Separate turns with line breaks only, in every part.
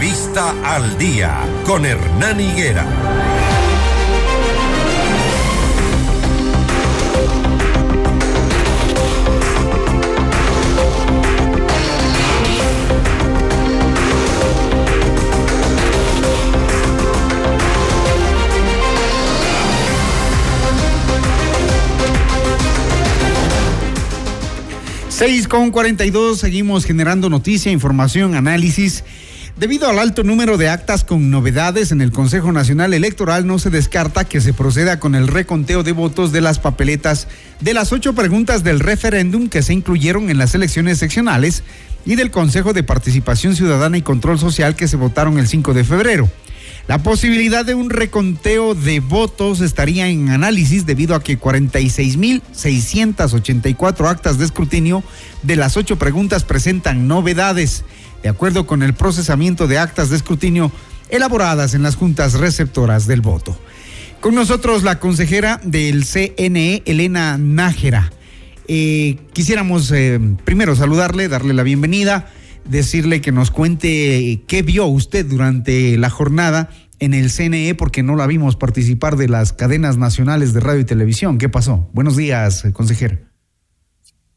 Entrevista al día con Hernán Higuera.
Seis con 42, seguimos generando noticia, información, análisis. Debido al alto número de actas con novedades en el Consejo Nacional Electoral, no se descarta que se proceda con el reconteo de votos de las papeletas de las ocho preguntas del referéndum que se incluyeron en las elecciones seccionales y del Consejo de Participación Ciudadana y Control Social que se votaron el 5 de febrero. La posibilidad de un reconteo de votos estaría en análisis debido a que 46.684 actas de escrutinio de las ocho preguntas presentan novedades de acuerdo con el procesamiento de actas de escrutinio elaboradas en las juntas receptoras del voto. Con nosotros la consejera del CNE, Elena Nájera. Eh, quisiéramos eh, primero saludarle, darle la bienvenida, decirle que nos cuente qué vio usted durante la jornada en el CNE porque no la vimos participar de las cadenas nacionales de radio y televisión. ¿Qué pasó? Buenos días, consejera.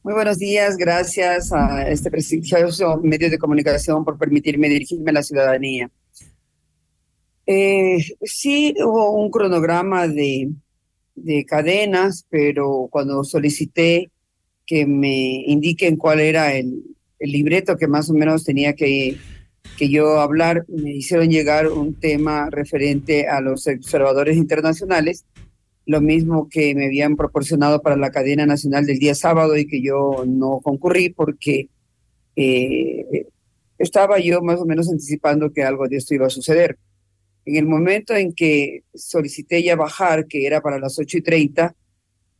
Muy buenos días, gracias a este prestigioso medio de comunicación por permitirme dirigirme a la ciudadanía. Eh, sí hubo un cronograma de, de cadenas, pero cuando solicité que me indiquen cuál era el, el libreto que más o menos tenía que, que yo hablar, me hicieron llegar un tema referente a los observadores internacionales lo mismo que me habían proporcionado para la cadena nacional del día sábado y que yo no concurrí porque eh, estaba yo más o menos anticipando que algo de esto iba a suceder. En el momento en que solicité ya bajar, que era para las 8 y 30,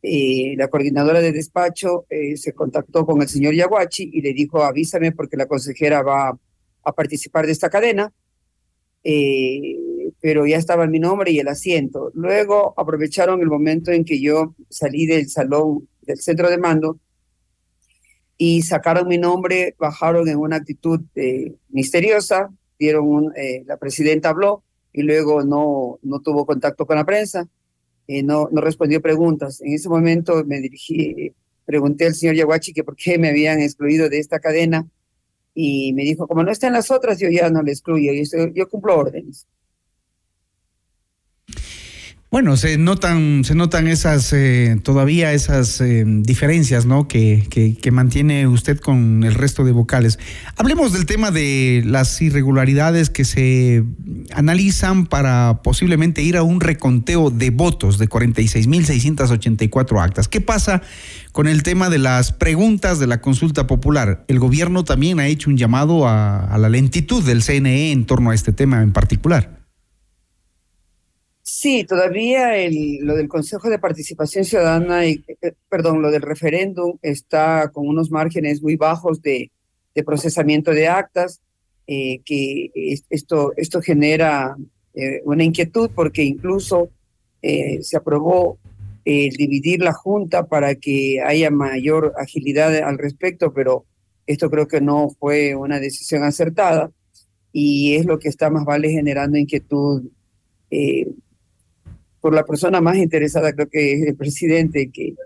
eh, la coordinadora de despacho eh, se contactó con el señor Yaguachi y le dijo, avísame porque la consejera va a participar de esta cadena. Eh, pero ya estaba mi nombre y el asiento. Luego aprovecharon el momento en que yo salí del salón del centro de mando y sacaron mi nombre, bajaron en una actitud misteriosa, dieron la presidenta habló y luego no, no tuvo contacto con la prensa, eh, no, no respondió preguntas. En ese momento me dirigí, pregunté al señor Yaguachi que por qué me habían excluido de esta cadena y me dijo, como no están las otras, yo ya no le excluyo, yo, yo cumplo órdenes.
Bueno, se notan, se notan esas, eh, todavía esas eh, diferencias, ¿no? Que, que, mantiene usted con el resto de vocales. Hablemos del tema de las irregularidades que se analizan para posiblemente ir a un reconteo de votos de 46.684 actas. ¿Qué pasa con el tema de las preguntas de la consulta popular? El gobierno también ha hecho un llamado a, a la lentitud del CNE en torno a este tema en particular.
Sí, todavía el, lo del Consejo de Participación Ciudadana, y, eh, perdón, lo del referéndum está con unos márgenes muy bajos de, de procesamiento de actas, eh, que esto, esto genera eh, una inquietud porque incluso se aprobó el dividir la Junta para que haya mayor agilidad al respecto, pero esto creo que no fue una decisión acertada y es lo que está más vale generando inquietud por la persona más interesada, creo que es el presidente, que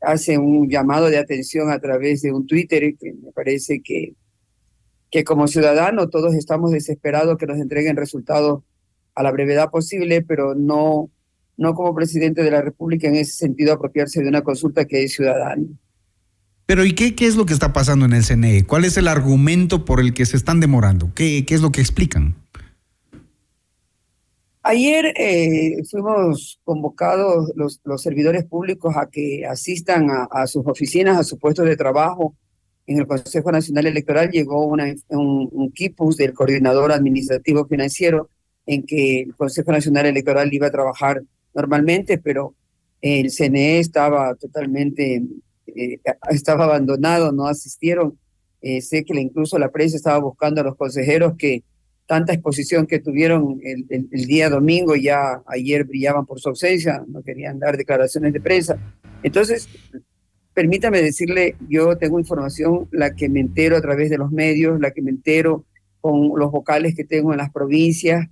hace un llamado de atención a través de un Twitter, me parece que, que como ciudadano todos estamos desesperados que nos entreguen resultados a la brevedad posible, pero no, no como presidente de la República en ese sentido apropiarse de una consulta que es ciudadana.
Pero ¿y qué, qué es lo que está pasando en el CNE? ¿Cuál es el argumento por el que se están demorando? ¿Qué, qué es lo que explican?
Ayer eh, fuimos convocados los, servidores públicos a que asistan a, sus oficinas, a sus puestos de trabajo. En el Consejo Nacional Electoral llegó un, un quipus del coordinador administrativo financiero en que el Consejo Nacional Electoral iba a trabajar normalmente, pero el CNE estaba totalmente, eh, estaba abandonado, no asistieron. Eh, sé que incluso la prensa estaba buscando a los consejeros que tanta exposición que tuvieron el, día domingo, ya ayer brillaban por su ausencia, no querían dar declaraciones de prensa. Entonces, permítame decirle, yo tengo información, la que me entero a través de los medios, la que me entero con los vocales que tengo en las provincias,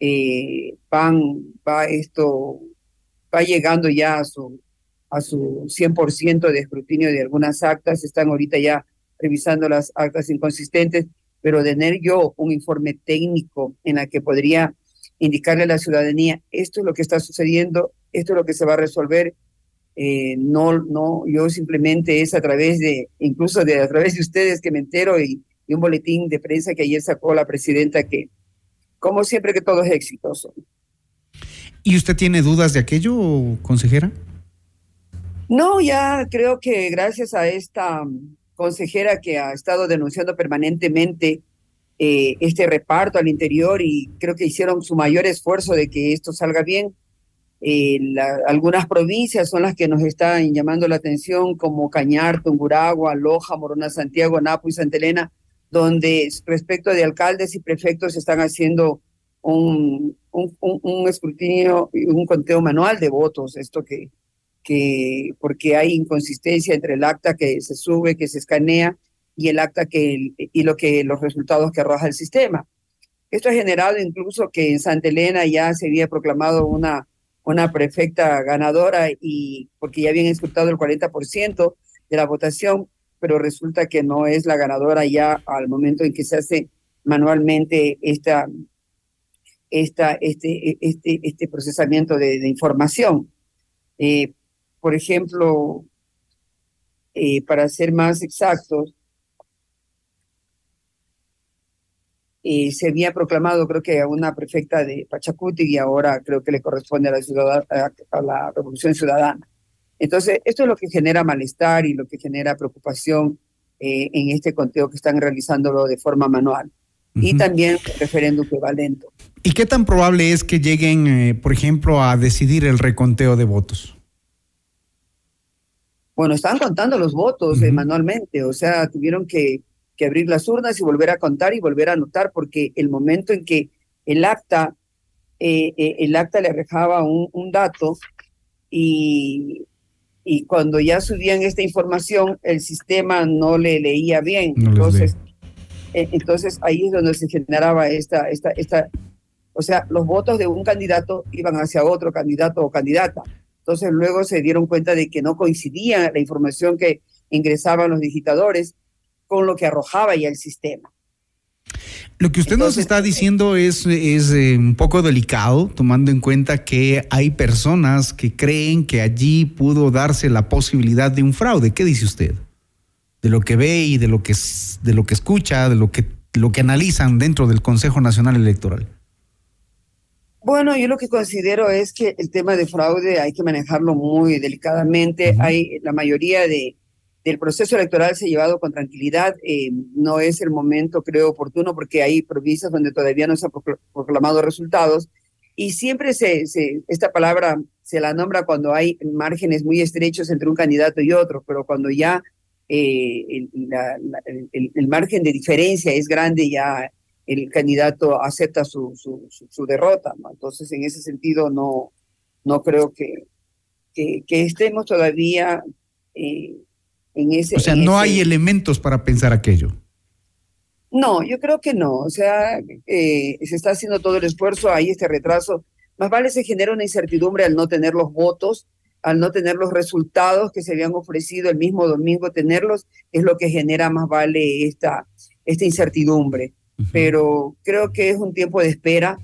eh, van, va esto, va llegando ya a su, a su 100% de escrutinio de algunas actas, están ahorita ya revisando las actas inconsistentes, pero tener yo un informe técnico en la que podría indicarle a la ciudadanía, esto es lo que está sucediendo, esto es lo que se va a resolver, eh, no, no, yo simplemente es a través de, incluso de a través de ustedes que me entero y, y un boletín de prensa que ayer sacó la presidenta que, como siempre, que todo es exitoso.
¿Y usted tiene dudas de aquello, consejera?
No, ya creo que gracias a esta consejera que ha estado denunciando permanentemente eh, este reparto al interior y creo que hicieron su mayor esfuerzo de que esto salga bien. Eh, algunas provincias son las que nos están llamando la atención, como Cañar, Tunguragua, Loja, Morona, Santiago, Napo y Santa Elena, donde respecto de alcaldes y prefectos están haciendo un, un, escrutinio, un conteo manual de votos, esto que, que porque hay inconsistencia entre el acta que se sube, que se escanea y el acta que y lo que los resultados que arroja el sistema. Esto ha generado incluso que en Santa Elena ya se había proclamado una una prefecta ganadora y porque ya habían escrutado el 40% de la votación, pero resulta que no es la ganadora ya al momento en que se hace manualmente esta, esta, este, este, este procesamiento de, de información. Eh, por ejemplo, eh, para ser más exactos, eh, se había proclamado creo que a una prefecta de Pachacuti y ahora creo que le corresponde a la, ciudad, a la Revolución Ciudadana. Entonces, esto es lo que genera malestar y lo que genera preocupación eh, en este conteo que están realizándolo de forma manual. Uh -huh. Y también el referéndum equivalente.
¿Y qué tan probable es que lleguen, eh, por ejemplo, a decidir el reconteo de votos?
Bueno, estaban contando los votos uh -huh. eh, manualmente, o sea, tuvieron que, que, abrir las urnas y volver a contar y volver a anotar, porque el momento en que el acta, eh, eh, el acta le arrojaba un, un, dato y, y cuando ya subían esta información, el sistema no le leía bien. No entonces, eh, entonces ahí es donde se generaba esta, esta, esta, o sea, los votos de un candidato iban hacia otro candidato o candidata. Entonces luego se dieron cuenta de que no coincidía la información que ingresaban los digitadores con lo que arrojaba ya el sistema.
Lo que usted Entonces, nos está diciendo es, es eh, un poco delicado, tomando en cuenta que hay personas que creen que allí pudo darse la posibilidad de un fraude. ¿Qué dice usted? De lo que ve y de lo que, de lo que escucha, de lo que, lo que analizan dentro del Consejo Nacional Electoral.
Bueno, yo lo que considero es que el tema de fraude hay que manejarlo muy delicadamente. Uh -huh. Hay la mayoría de, del proceso electoral se ha llevado con tranquilidad. Eh, no es el momento, creo, oportuno porque hay provincias donde todavía no se han proclamado resultados. Y siempre se, se, esta palabra se la nombra cuando hay márgenes muy estrechos entre un candidato y otro, pero cuando ya eh, el, la, la, el, el, margen de diferencia es grande, ya el candidato acepta su, su, su, su derrota. ¿no? Entonces, en ese sentido, no, no creo que, que, que estemos todavía eh, en ese...
O sea, no ese... hay elementos para pensar aquello.
No, yo creo que no. O sea, eh, se está haciendo todo el esfuerzo, hay este retraso. Más vale se genera una incertidumbre al no tener los votos, al no tener los resultados que se habían ofrecido el mismo domingo, tenerlos, es lo que genera más vale esta, esta incertidumbre pero creo que es un tiempo de espera.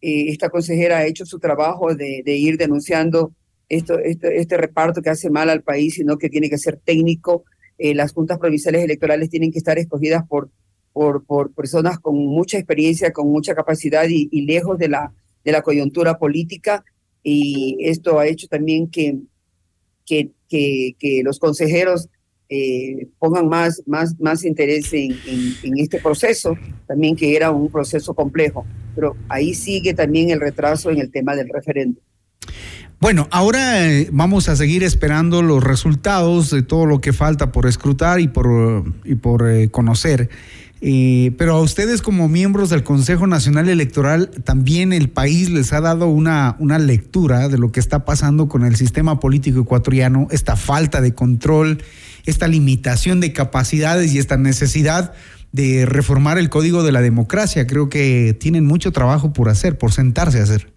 Eh, esta consejera ha hecho su trabajo de, ir denunciando esto, este reparto que hace mal al país, sino que tiene que ser técnico. Eh, las juntas provinciales electorales tienen que estar escogidas por, personas con mucha experiencia, con mucha capacidad y, lejos de la, coyuntura política. Y esto ha hecho también que los consejeros eh, pongan más, más, más interés en, este proceso, también que era un proceso complejo. Pero ahí sigue también el retraso en el tema del referéndum.
Bueno, ahora eh, vamos a seguir esperando los resultados de todo lo que falta por escrutar y por, y por eh, conocer. Pero a ustedes como miembros del Consejo Nacional Electoral, también el país les ha dado una, una lectura de lo que está pasando con el sistema político ecuatoriano, esta falta de control, esta limitación de capacidades y esta necesidad de reformar el código de la democracia. Creo que tienen mucho trabajo por hacer, por sentarse a hacer.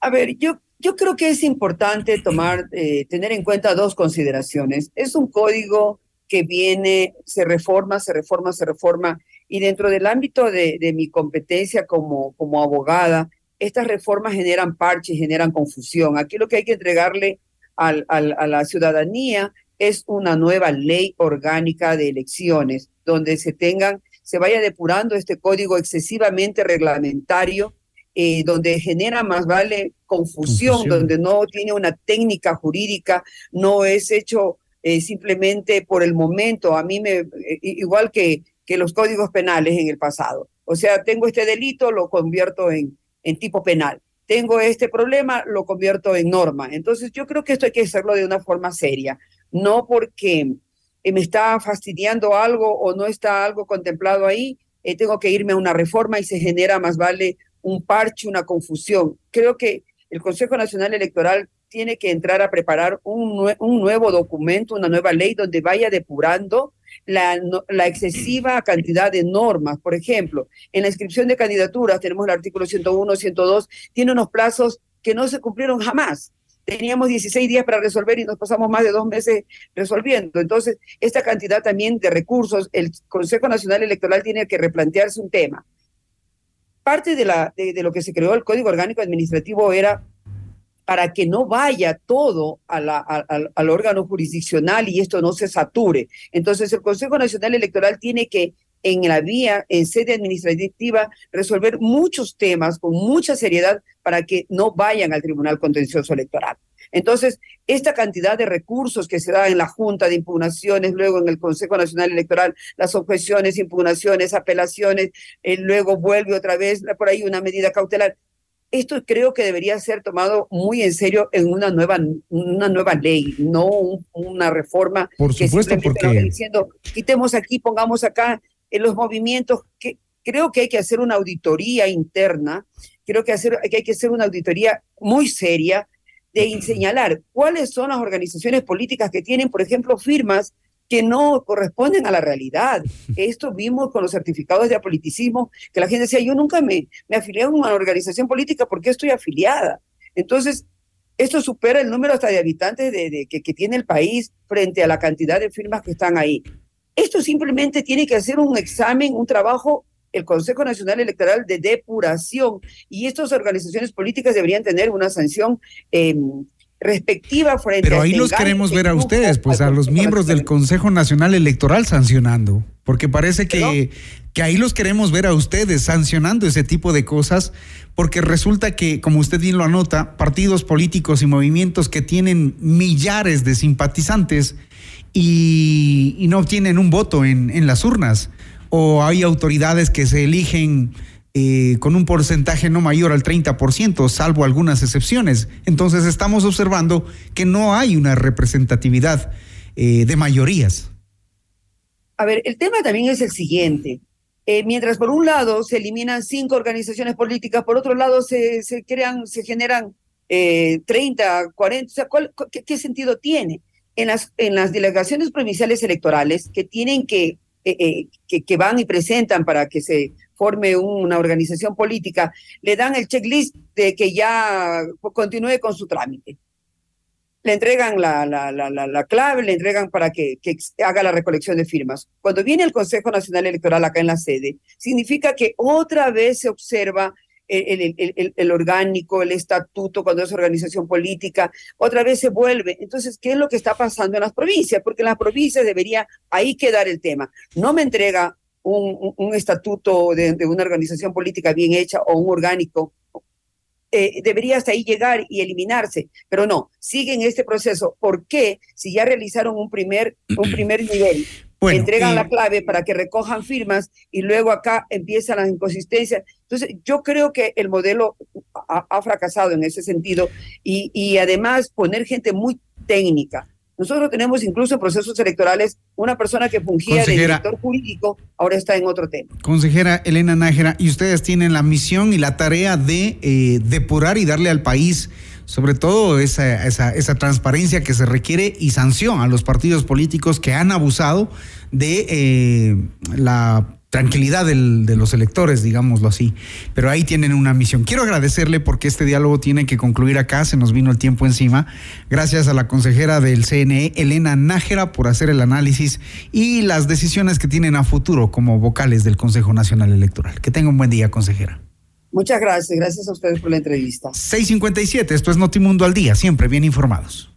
A ver, yo, yo creo que es importante tomar, eh, tener en cuenta dos consideraciones. Es un código que viene, se reforma, se reforma, se reforma, y dentro del ámbito de, de mi competencia como, como abogada, estas reformas generan parches, generan confusión. Aquí lo que hay que entregarle al, al, a la ciudadanía es una nueva ley orgánica de elecciones, donde se tengan, se vaya depurando este código excesivamente reglamentario, eh, donde genera más vale confusión, confusión, donde no tiene una técnica jurídica, no es hecho eh, simplemente por el momento. A mí me, eh, igual que, que los códigos penales en el pasado. O sea, tengo este delito, lo convierto en, en tipo penal. Tengo este problema, lo convierto en norma. Entonces, yo creo que esto hay que hacerlo de una forma seria no porque eh, me está fastidiando algo o no está algo contemplado ahí, eh, tengo que irme a una reforma y se genera más vale un parche, una confusión. Creo que el Consejo Nacional Electoral tiene que entrar a preparar un, un nuevo documento, una nueva ley donde vaya depurando la, la, excesiva cantidad de normas. Por ejemplo, en la inscripción de candidaturas tenemos el artículo 101, 102, tiene unos plazos que no se cumplieron jamás teníamos 16 días para resolver y nos pasamos más de dos meses resolviendo. Entonces, esta cantidad también de recursos, el Consejo Nacional Electoral tiene que replantearse un tema. Parte de, la, de, de lo que se creó el Código Orgánico Administrativo era para que no vaya todo a la, al órgano jurisdiccional y esto no se sature. Entonces, el Consejo Nacional Electoral tiene que en la vía, en sede administrativa, resolver muchos temas con mucha seriedad para que no vayan al Tribunal Contencioso Electoral. Entonces, esta cantidad de recursos que se da en la Junta de Impugnaciones, luego en el Consejo Nacional Electoral, las objeciones, impugnaciones, apelaciones, eh, luego vuelve otra vez por ahí una medida cautelar. Esto creo que debería ser tomado muy en serio en una nueva, una nueva ley, no un, una reforma
por supuesto,
que
porque
diciendo quitemos aquí, pongamos acá en los movimientos que creo que hay que hacer una auditoría interna, creo que, hacer, que hay que hacer una auditoría muy seria de señalar cuáles son las organizaciones políticas que tienen, por ejemplo, firmas que no corresponden a la realidad. Esto vimos con los certificados de apoliticismo, que la gente decía, yo nunca me, me afilié a una organización política porque estoy afiliada. Entonces, esto supera el número hasta de habitantes de, de, que, que tiene el país frente a la cantidad de firmas que están ahí. Esto simplemente tiene que hacer un examen, un trabajo, el Consejo Nacional Electoral de depuración y estas organizaciones políticas deberían tener una sanción eh, respectiva frente
Pero ahí los queremos ver a ustedes, pues a los miembros del Consejo Nacional Electoral sancionando, porque parece que, que ahí los queremos ver a ustedes sancionando ese tipo de cosas, porque resulta que, como usted bien lo anota, partidos políticos y movimientos que tienen millares de simpatizantes, y, y no obtienen un voto en, en, las urnas. O hay autoridades que se eligen eh, con un porcentaje no mayor al 30%, salvo algunas excepciones. Entonces estamos observando que no hay una representatividad eh, de mayorías.
A ver, el tema también es el siguiente. Eh, mientras por un lado se eliminan cinco organizaciones políticas, por otro lado se, crean, se generan eh, 30, 40, o sea, ¿cuál, qué, ¿qué sentido tiene? en las, en las delegaciones provinciales electorales que tienen que, que, van y presentan para que se forme una organización política, le dan el checklist de que ya continúe con su trámite. Le entregan la, la, la, la clave, le entregan para que, que haga la recolección de firmas. Cuando viene el Consejo Nacional Electoral acá en la sede, significa que otra vez se observa el, el, el, el, orgánico, el estatuto, cuando es organización política, otra vez se vuelve. Entonces, ¿qué es lo que está pasando en las provincias? Porque en las provincias debería ahí quedar el tema. No me entrega un, estatuto de, de, una organización política bien hecha o un orgánico. Eh, debería hasta ahí llegar y eliminarse, pero no, siguen este proceso. ¿Por qué? Si ya realizaron un primer, un primer nivel, bueno, entregan y... la clave para que recojan firmas y luego acá empiezan las inconsistencias. Entonces, yo creo que el modelo ha, ha fracasado en ese sentido y, y, además poner gente muy técnica. Nosotros tenemos incluso en procesos electorales una persona que fungía de director jurídico, ahora está en otro tema.
Consejera Elena Nájera, y ustedes tienen la misión y la tarea de eh, depurar y darle al país sobre todo esa, esa, esa, transparencia que se requiere y sanción a los partidos políticos que han abusado de eh, la tranquilidad del, de los electores, digámoslo así. Pero ahí tienen una misión. Quiero agradecerle porque este diálogo tiene que concluir acá, se nos vino el tiempo encima. Gracias a la consejera del CNE, Elena Nájera, por hacer el análisis y las decisiones que tienen a futuro como vocales del Consejo Nacional Electoral. Que tenga un buen día, consejera.
Muchas gracias, gracias a ustedes por la entrevista.
657, esto es Notimundo al día, siempre bien informados.